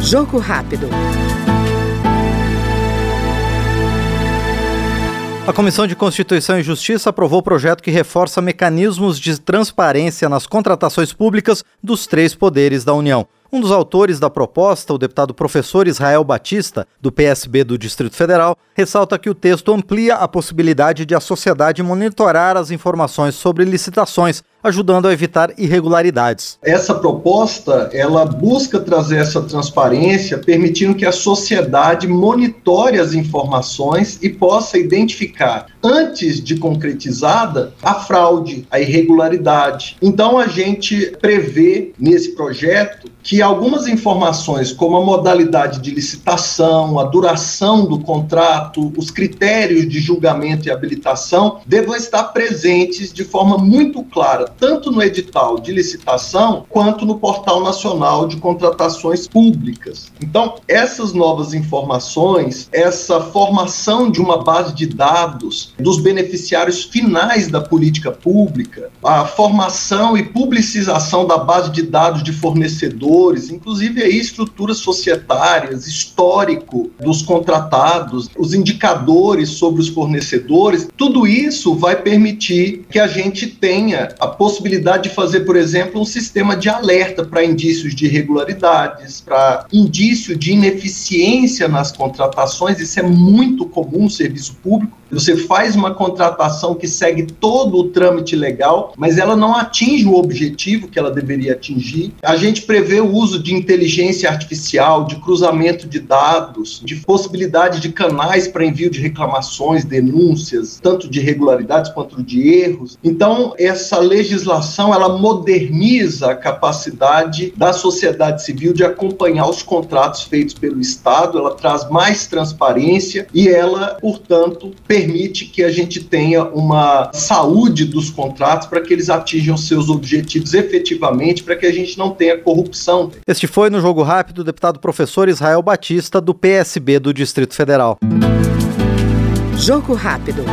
Jogo rápido. A Comissão de Constituição e Justiça aprovou o projeto que reforça mecanismos de transparência nas contratações públicas dos três poderes da União. Um dos autores da proposta, o deputado professor Israel Batista, do PSB do Distrito Federal, ressalta que o texto amplia a possibilidade de a sociedade monitorar as informações sobre licitações, ajudando a evitar irregularidades. Essa proposta, ela busca trazer essa transparência, permitindo que a sociedade monitore as informações e possa identificar, antes de concretizada, a fraude, a irregularidade. Então a gente prevê nesse projeto que algumas informações, como a modalidade de licitação, a duração do contrato, os critérios de julgamento e habilitação, devam estar presentes de forma muito clara, tanto no edital de licitação quanto no Portal Nacional de Contratações Públicas. Então, essas novas informações, essa formação de uma base de dados dos beneficiários finais da política pública, a formação e publicização da base de dados de fornecedores, inclusive aí estruturas societárias, histórico dos contratados, os indicadores sobre os fornecedores, tudo isso vai permitir que a gente tenha a possibilidade de fazer, por exemplo, um sistema de alerta para indícios de irregularidades, para indício de ineficiência nas contratações, isso é muito comum no serviço público. Você faz uma contratação que segue todo o trâmite legal, mas ela não atinge o objetivo que ela deveria atingir. A gente prevê o uso de inteligência artificial, de cruzamento de dados, de possibilidade de canais para envio de reclamações, denúncias, tanto de irregularidades quanto de erros. Então, essa legislação ela moderniza a capacidade da sociedade civil de acompanhar os contratos feitos pelo Estado, ela traz mais transparência e ela, portanto, permite que a gente tenha uma saúde dos contratos para que eles atinjam seus objetivos efetivamente, para que a gente não tenha corrupção. Este foi no Jogo Rápido o deputado professor Israel Batista, do PSB do Distrito Federal. Jogo Rápido.